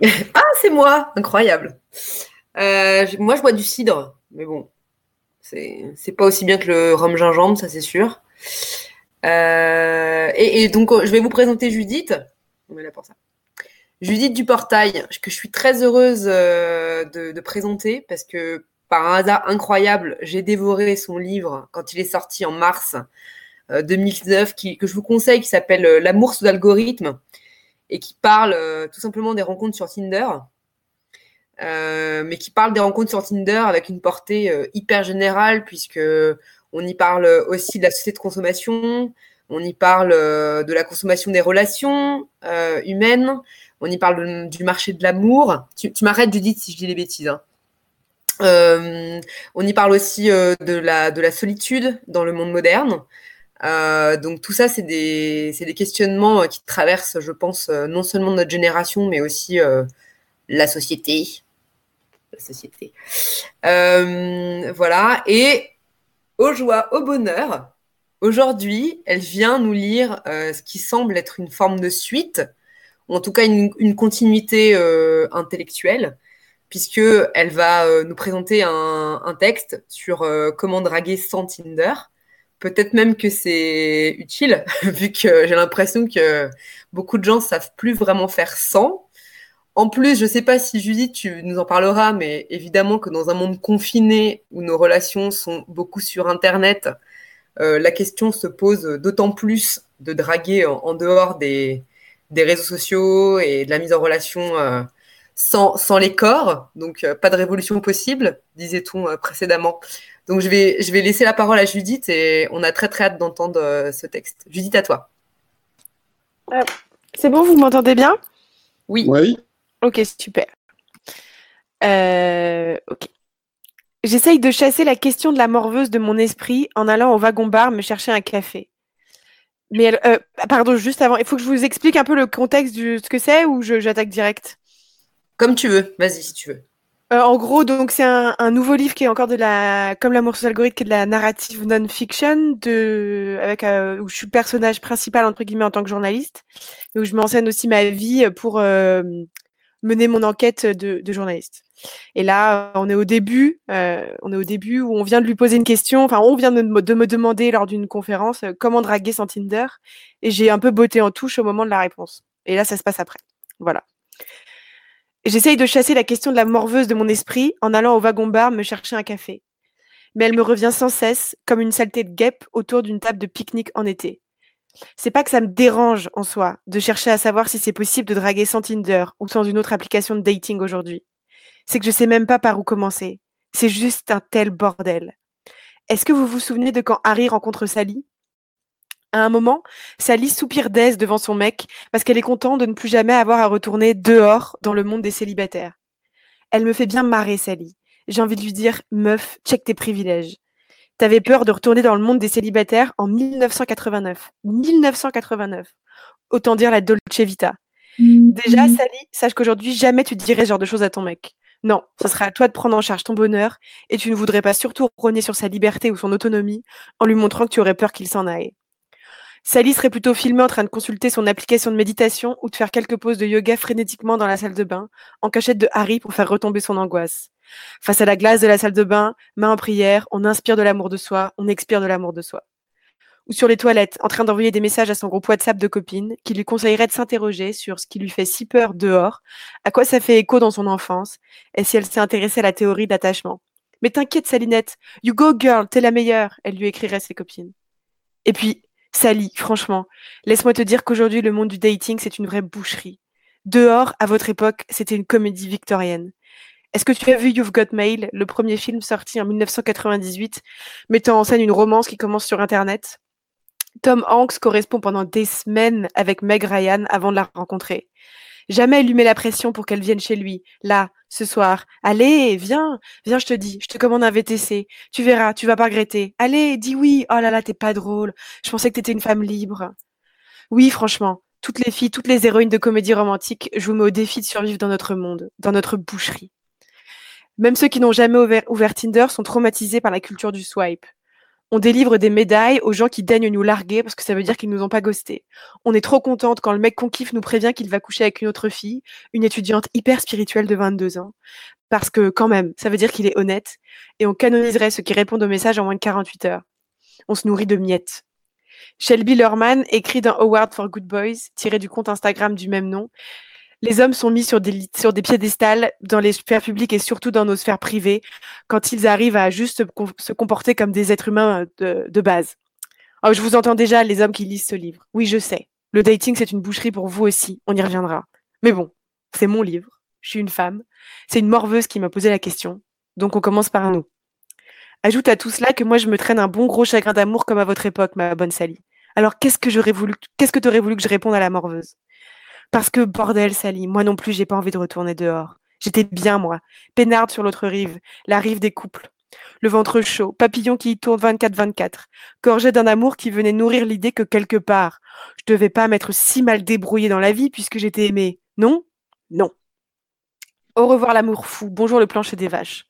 ah, c'est moi Incroyable. Euh, moi, je bois du cidre, mais bon, c'est pas aussi bien que le rhum gingembre, ça c'est sûr. Euh, et, donc, je vais vous présenter Judith. On est là pour ça. Judith du Portail, que je suis très heureuse euh, de, présenter parce que par un hasard incroyable, j'ai dévoré son livre quand il est sorti en mars 2019, que je vous conseille, qui s'appelle L'amour sous algorithme et qui parle tout simplement des rencontres sur Tinder. Euh, mais qui parle des rencontres sur Tinder avec une portée euh, hyper générale, puisque on y parle aussi de la société de consommation, on y parle euh, de la consommation des relations humaines, on y parle du marché de l'amour. Tu, m'arrêtes, Judith, si je dis les bêtises. Hein. on y parle aussi de la solitude dans le monde moderne. Donc tout ça, c'est des, questionnements qui traversent, je pense, non seulement notre génération, mais aussi la société, la société. Euh, voilà. Et aux joies, au bonheur, aujourd'hui, elle vient nous lire euh, ce qui semble être une forme de suite, ou en tout cas une, continuité euh, intellectuelle, puisque elle va nous présenter un texte sur comment draguer sans Tinder. Peut-être même que c'est utile, vu que j'ai l'impression que beaucoup de gens savent plus vraiment faire sans. En plus, je ne sais pas si Judith, tu nous en parleras, mais évidemment que dans un monde confiné où nos relations sont beaucoup sur Internet, euh, la question se pose d'autant plus de draguer en, dehors des, réseaux sociaux et de la mise en relation euh, sans, les corps. Donc, euh, pas de révolution possible, disait-on précédemment. Donc, je vais, je vais laisser la parole à Judith et on a très très hâte d'entendre ce texte. Judith, à toi. C'est bon, vous m'entendez bien? Oui. Oui. Ok, super. Euh, ok. J'essaye de chasser la question de la morveuse de mon esprit en allant au wagon-bar me chercher un café. Mais euh, pardon, juste avant, il faut que je vous explique un peu le contexte de ce que c'est ou j'attaque direct? Comme tu veux, vas-y si tu veux. Euh, en gros, donc c'est un, nouveau livre qui est encore de la, comme l'amour sous algorithme, qui est de la narrative non-fiction, de, avec où je suis personnage principal entre guillemets en tant que journaliste, et où je m'enseigne aussi ma vie pour mener mon enquête de, journaliste. Et là, on est au début, euh, on est au début où on vient de lui poser une question, enfin, on vient de me, demander lors d'une conférence euh, comment draguer sans Tinder, et j'ai un peu botté en touche au moment de la réponse. Et là, ça se passe après. Voilà. J'essaye de chasser la question de la morveuse de mon esprit en allant au wagon-bar me chercher un café. Mais elle me revient sans cesse, comme une saleté de guêpe autour d'une table de pique-nique en été c'est pas que ça me dérange en soi de chercher à savoir si c'est possible de draguer sans Tinder ou sans une autre application de dating aujourd'hui. C'est que je sais même pas par où commencer. C'est juste un tel bordel. Est-ce que vous vous souvenez de quand Harry rencontre Sally? À un moment, Sally soupire d'aise devant son mec parce qu'elle est contente de ne plus jamais avoir à retourner dehors dans le monde des célibataires. Elle me fait bien marrer, Sally. J'ai envie de lui dire, meuf, check tes privilèges. T'avais peur de retourner dans le monde des célibataires en 1989. 1989. Autant dire la Dolce Vita. Déjà, mm. Sally, sache qu'aujourd'hui, jamais tu dirais ce genre de choses à ton mec. Non, ce serait à toi de prendre en charge ton bonheur et tu ne voudrais pas surtout rogner sur sa liberté ou son autonomie en lui montrant que tu aurais peur qu'il s'en aille. Sally serait plutôt filmée en train de consulter son application de méditation ou de faire quelques poses de yoga frénétiquement dans la salle de bain, en cachette de Harry pour faire retomber son angoisse. Face à la glace de la salle de bain, main en prière, on inspire de l'amour de soi, on expire de l'amour de soi. Ou sur les toilettes, en train d'envoyer des messages à son groupe WhatsApp de copines, qui lui conseillerait de s'interroger sur ce qui lui fait si peur dehors, à quoi ça fait écho dans son enfance, et si elle s'est intéressée à la théorie d'attachement. Mais t'inquiète, Salinette, you go girl, t'es la meilleure, elle lui écrirait ses copines. Et puis, Sally, franchement, laisse-moi te dire qu'aujourd'hui, le monde du dating, c'est une vraie boucherie. Dehors, à votre époque, c'était une comédie victorienne. Est-ce que tu as vu You've Got Mail, le premier film sorti en 1998, mettant en scène une romance qui commence sur Internet? Tom Hanks correspond pendant des semaines avec Meg Ryan avant de la rencontrer. Jamais lui met la pression pour qu'elle vienne chez lui, là, ce soir. Allez, viens, viens, je te dis, je te commande un VTC. Tu verras, tu vas pas regretter. Allez, dis oui. Oh là là, t'es pas drôle. Je pensais que t'étais une femme libre. Oui, franchement, toutes les filles, toutes les héroïnes de comédie romantique, je vous mets au défi de survivre dans notre monde, dans notre boucherie. Même ceux qui n'ont jamais ouvert, Tinder sont traumatisés par la culture du swipe. On délivre des médailles aux gens qui daignent nous larguer parce que ça veut dire qu'ils nous ont pas ghosté. On est trop contente quand le mec qu'on kiffe nous prévient qu'il va coucher avec une autre fille, une étudiante hyper spirituelle de 22 ans. Parce que quand même, ça veut dire qu'il est honnête. Et on canoniserait ceux qui répondent aux messages en moins de 48 heures. On se nourrit de miettes. Shelby Lerman écrit dans Award for Good Boys, tiré du compte Instagram du même nom, les hommes sont mis sur des, sur des piédestals dans les sphères publiques et surtout dans nos sphères privées quand ils arrivent à juste se comporter comme des êtres humains euh, de, base. Alors, je vous entends déjà, les hommes qui lisent ce livre. Oui, je sais. Le dating, c'est une boucherie pour vous aussi. On y reviendra. Mais bon, c'est mon livre. Je suis une femme. C'est une morveuse qui m'a posé la question. Donc, on commence par nous. Ajoute à tout cela que moi, je me traîne un bon gros chagrin d'amour comme à votre époque, ma bonne Sally. Alors, qu'est-ce que j'aurais voulu, qu'est-ce que tu aurais voulu que je réponde à la morveuse? Parce que bordel, Sally, moi non plus, j'ai pas envie de retourner dehors. J'étais bien, moi. Pénarde sur l'autre rive, la rive des couples. Le ventre chaud, papillon qui y tourne 24-24, gorgé d'un amour qui venait nourrir l'idée que quelque part, je devais pas m'être si mal débrouillée dans la vie puisque j'étais aimée. Non? Non. Au revoir l'amour fou, bonjour le plancher des vaches.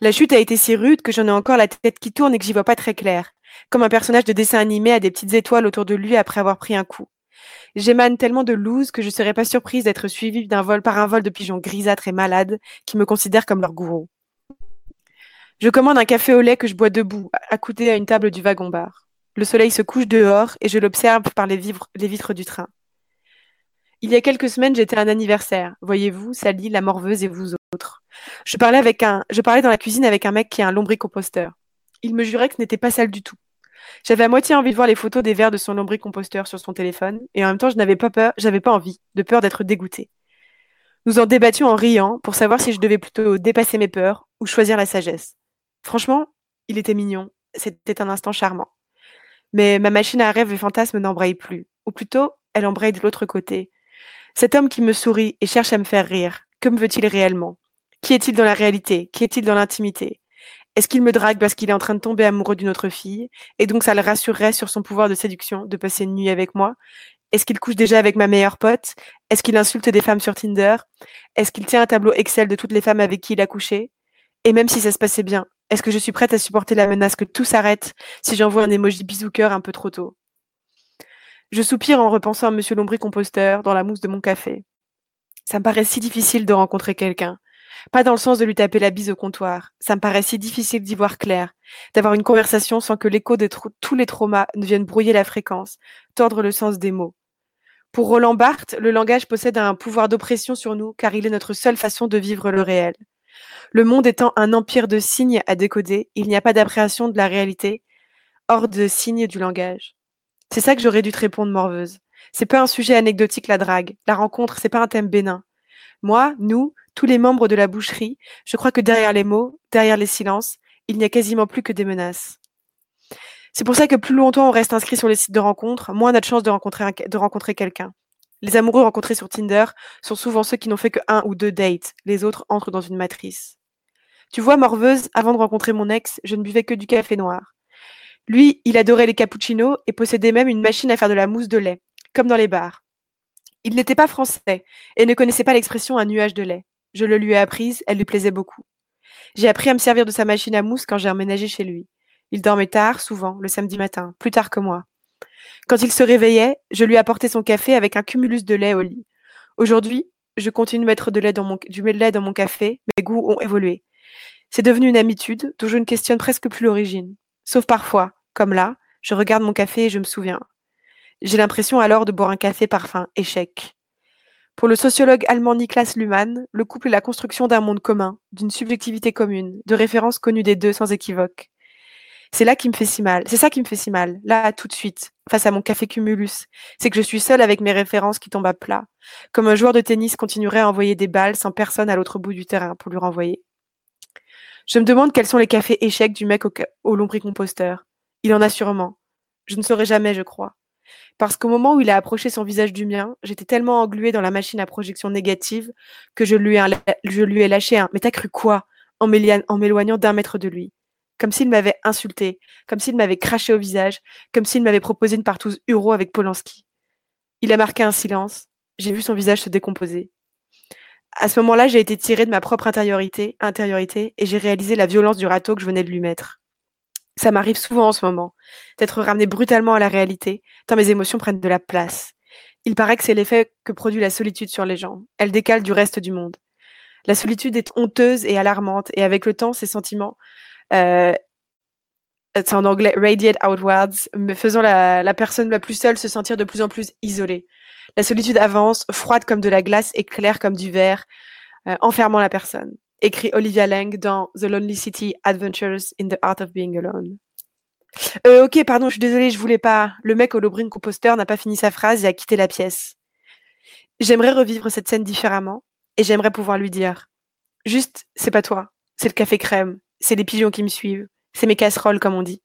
La chute a été si rude que j'en ai encore la tête qui tourne et que j'y vois pas très clair, comme un personnage de dessin animé a des petites étoiles autour de lui après avoir pris un coup. J'émane tellement de loose que je serais pas surprise d'être suivie d'un vol par un vol de pigeons grisâtres et malades qui me considèrent comme leur gourou. Je commande un café au lait que je bois debout, accoudé à une table du wagon-bar. Le soleil se couche dehors et je l'observe par les, les vitres du train. Il y a quelques semaines, j'étais à un anniversaire. Voyez-vous, Sally, la morveuse et vous autres. Je parlais avec un, je parlais dans la cuisine avec un mec qui est un lombricomposteur. Il me jurait que ce n'était pas sale du tout. J'avais à moitié envie de voir les photos des verres de son lombricomposteur sur son téléphone, et en même temps, je n'avais pas peur, j'avais pas envie, de peur d'être dégoûtée. Nous en débattions en riant pour savoir si je devais plutôt dépasser mes peurs ou choisir la sagesse. Franchement, il était mignon, c'était un instant charmant. Mais ma machine à rêve et fantasme n'embraye plus, ou plutôt, elle embraye de l'autre côté. Cet homme qui me sourit et cherche à me faire rire, que me veut-il réellement? Qui est-il dans la réalité? Qui est-il dans l'intimité? Est-ce qu'il me drague parce qu'il est en train de tomber amoureux d'une autre fille et donc ça le rassurerait sur son pouvoir de séduction de passer une nuit avec moi? Est-ce qu'il couche déjà avec ma meilleure pote? Est-ce qu'il insulte des femmes sur Tinder? Est-ce qu'il tient un tableau Excel de toutes les femmes avec qui il a couché? Et même si ça se passait bien, est-ce que je suis prête à supporter la menace que tout s'arrête si j'envoie un emoji bisou cœur un peu trop tôt? Je soupire en repensant à Monsieur Lombry-composteur dans la mousse de mon café. Ça me paraît si difficile de rencontrer quelqu'un pas dans le sens de lui taper la bise au comptoir. Ça me paraît si difficile d'y voir clair, d'avoir une conversation sans que l'écho de tous les traumas ne vienne brouiller la fréquence, tordre le sens des mots. Pour Roland Barthes, le langage possède un pouvoir d'oppression sur nous car il est notre seule façon de vivre le réel. Le monde étant un empire de signes à décoder, il n'y a pas d'appréhension de la réalité hors de signes du langage. C'est ça que j'aurais dû te répondre, morveuse. C'est pas un sujet anecdotique la drague. La rencontre, c'est pas un thème bénin. Moi, nous, tous les membres de la boucherie, je crois que derrière les mots, derrière les silences, il n'y a quasiment plus que des menaces. C'est pour ça que plus longtemps on reste inscrit sur les sites de rencontres, moins on a de chances de rencontrer, quelqu'un. Les amoureux rencontrés sur Tinder sont souvent ceux qui n'ont fait que un ou deux dates. Les autres entrent dans une matrice. Tu vois, morveuse, avant de rencontrer mon ex, je ne buvais que du café noir. Lui, il adorait les cappuccinos et possédait même une machine à faire de la mousse de lait, comme dans les bars. Il n'était pas français et ne connaissait pas l'expression un nuage de lait. Je le lui ai apprise, elle lui plaisait beaucoup. J'ai appris à me servir de sa machine à mousse quand j'ai emménagé chez lui. Il dormait tard, souvent, le samedi matin, plus tard que moi. Quand il se réveillait, je lui apportais son café avec un cumulus de lait au lit. Aujourd'hui, je continue de mettre du lait dans mon café, mes goûts ont évolué. C'est devenu une habitude dont je ne questionne presque plus l'origine. Sauf parfois, comme là, je regarde mon café et je me souviens. J'ai l'impression alors de boire un café parfum échec. Pour le sociologue allemand Niklas Luhmann, le couple est la construction d'un monde commun, d'une subjectivité commune, de références connues des deux sans équivoque. C'est là qui me fait si mal. C'est ça qui me fait si mal, là, tout de suite, face à mon café cumulus. C'est que je suis seule avec mes références qui tombent à plat. Comme un joueur de tennis continuerait à envoyer des balles sans personne à l'autre bout du terrain pour lui renvoyer. Je me demande quels sont les cafés échecs du mec au, lombricomposteur. Il en a sûrement. Je ne saurais jamais, je crois. Parce qu'au moment où il a approché son visage du mien, j'étais tellement engluée dans la machine à projection négative que je lui ai, lâché un Mais t'as cru quoi? En m'éloignant d'un mètre de lui. Comme s'il m'avait insulté, comme s'il m'avait craché au visage, comme s'il m'avait proposé une partouze Uro avec Polanski. Il a marqué un silence. J'ai vu son visage se décomposer. À ce moment-là, j'ai été tirée de ma propre intériorité, intériorité et j'ai réalisé la violence du râteau que je venais de lui mettre. Ça m'arrive souvent en ce moment, d'être ramené brutalement à la réalité, tant mes émotions prennent de la place. Il paraît que c'est l'effet que produit la solitude sur les gens. Elle décale du reste du monde. La solitude est honteuse et alarmante, et avec le temps, ces sentiments, euh, c'est en anglais radiate outwards, faisant la, la personne la plus seule se sentir de plus en plus isolée. La solitude avance, froide comme de la glace et claire comme du verre, euh, enfermant la personne. Écrit Olivia Lang dans The Lonely City Adventures in the Art of Being Alone. Euh, ok, pardon, je suis désolée, je voulais pas. Le mec au Lobrin composteur n'a pas fini sa phrase et a quitté la pièce. J'aimerais revivre cette scène différemment et j'aimerais pouvoir lui dire Juste, c'est pas toi, c'est le café crème, c'est les pigeons qui me suivent, c'est mes casseroles, comme on dit.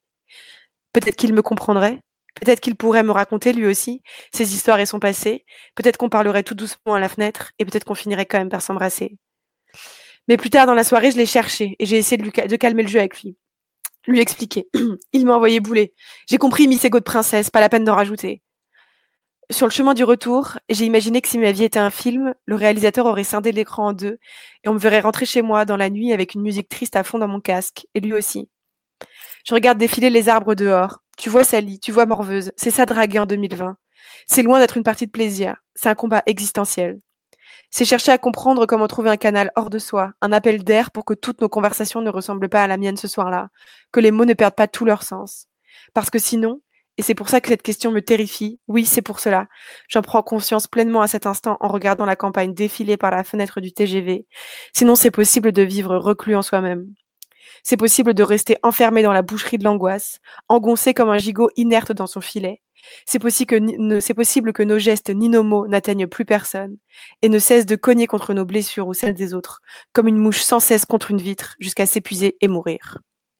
Peut-être qu'il me comprendrait, peut-être qu'il pourrait me raconter lui aussi ses histoires et son passé, peut-être qu'on parlerait tout doucement à la fenêtre et peut-être qu'on finirait quand même par s'embrasser. Mais plus tard dans la soirée, je l'ai cherché et j'ai essayé de, calmer le jeu avec lui lui expliquer. Il m'a envoyé bouler. J'ai compris Miss Ego de princesse, pas la peine d'en rajouter. Sur le chemin du retour, j'ai imaginé que si ma vie était un film, le réalisateur aurait scindé l'écran en deux et on me verrait rentrer chez moi dans la nuit avec une musique triste à fond dans mon casque, et lui aussi. Je regarde défiler les arbres dehors. Tu vois Sally, tu vois Morveuse. C'est ça draguer en 2020. C'est loin d'être une partie de plaisir. C'est un combat existentiel. C'est chercher à comprendre comment trouver un canal hors de soi, un appel d'air pour que toutes nos conversations ne ressemblent pas à la mienne ce soir-là, que les mots ne perdent pas tout leur sens. Parce que sinon, et c'est pour ça que cette question me terrifie, oui, c'est pour cela, j'en prends conscience pleinement à cet instant en regardant la campagne défiler par la fenêtre du TGV, sinon c'est possible de vivre reclus en soi-même. C'est possible de rester enfermé dans la boucherie de l'angoisse, engoncé comme un gigot inerte dans son filet, c'est possible, que, nos gestes ni nos mots n'atteignent plus personne et ne cessent de cogner contre nos blessures ou celles des autres, comme une mouche sans cesse contre une vitre, jusqu'à s'épuiser et mourir.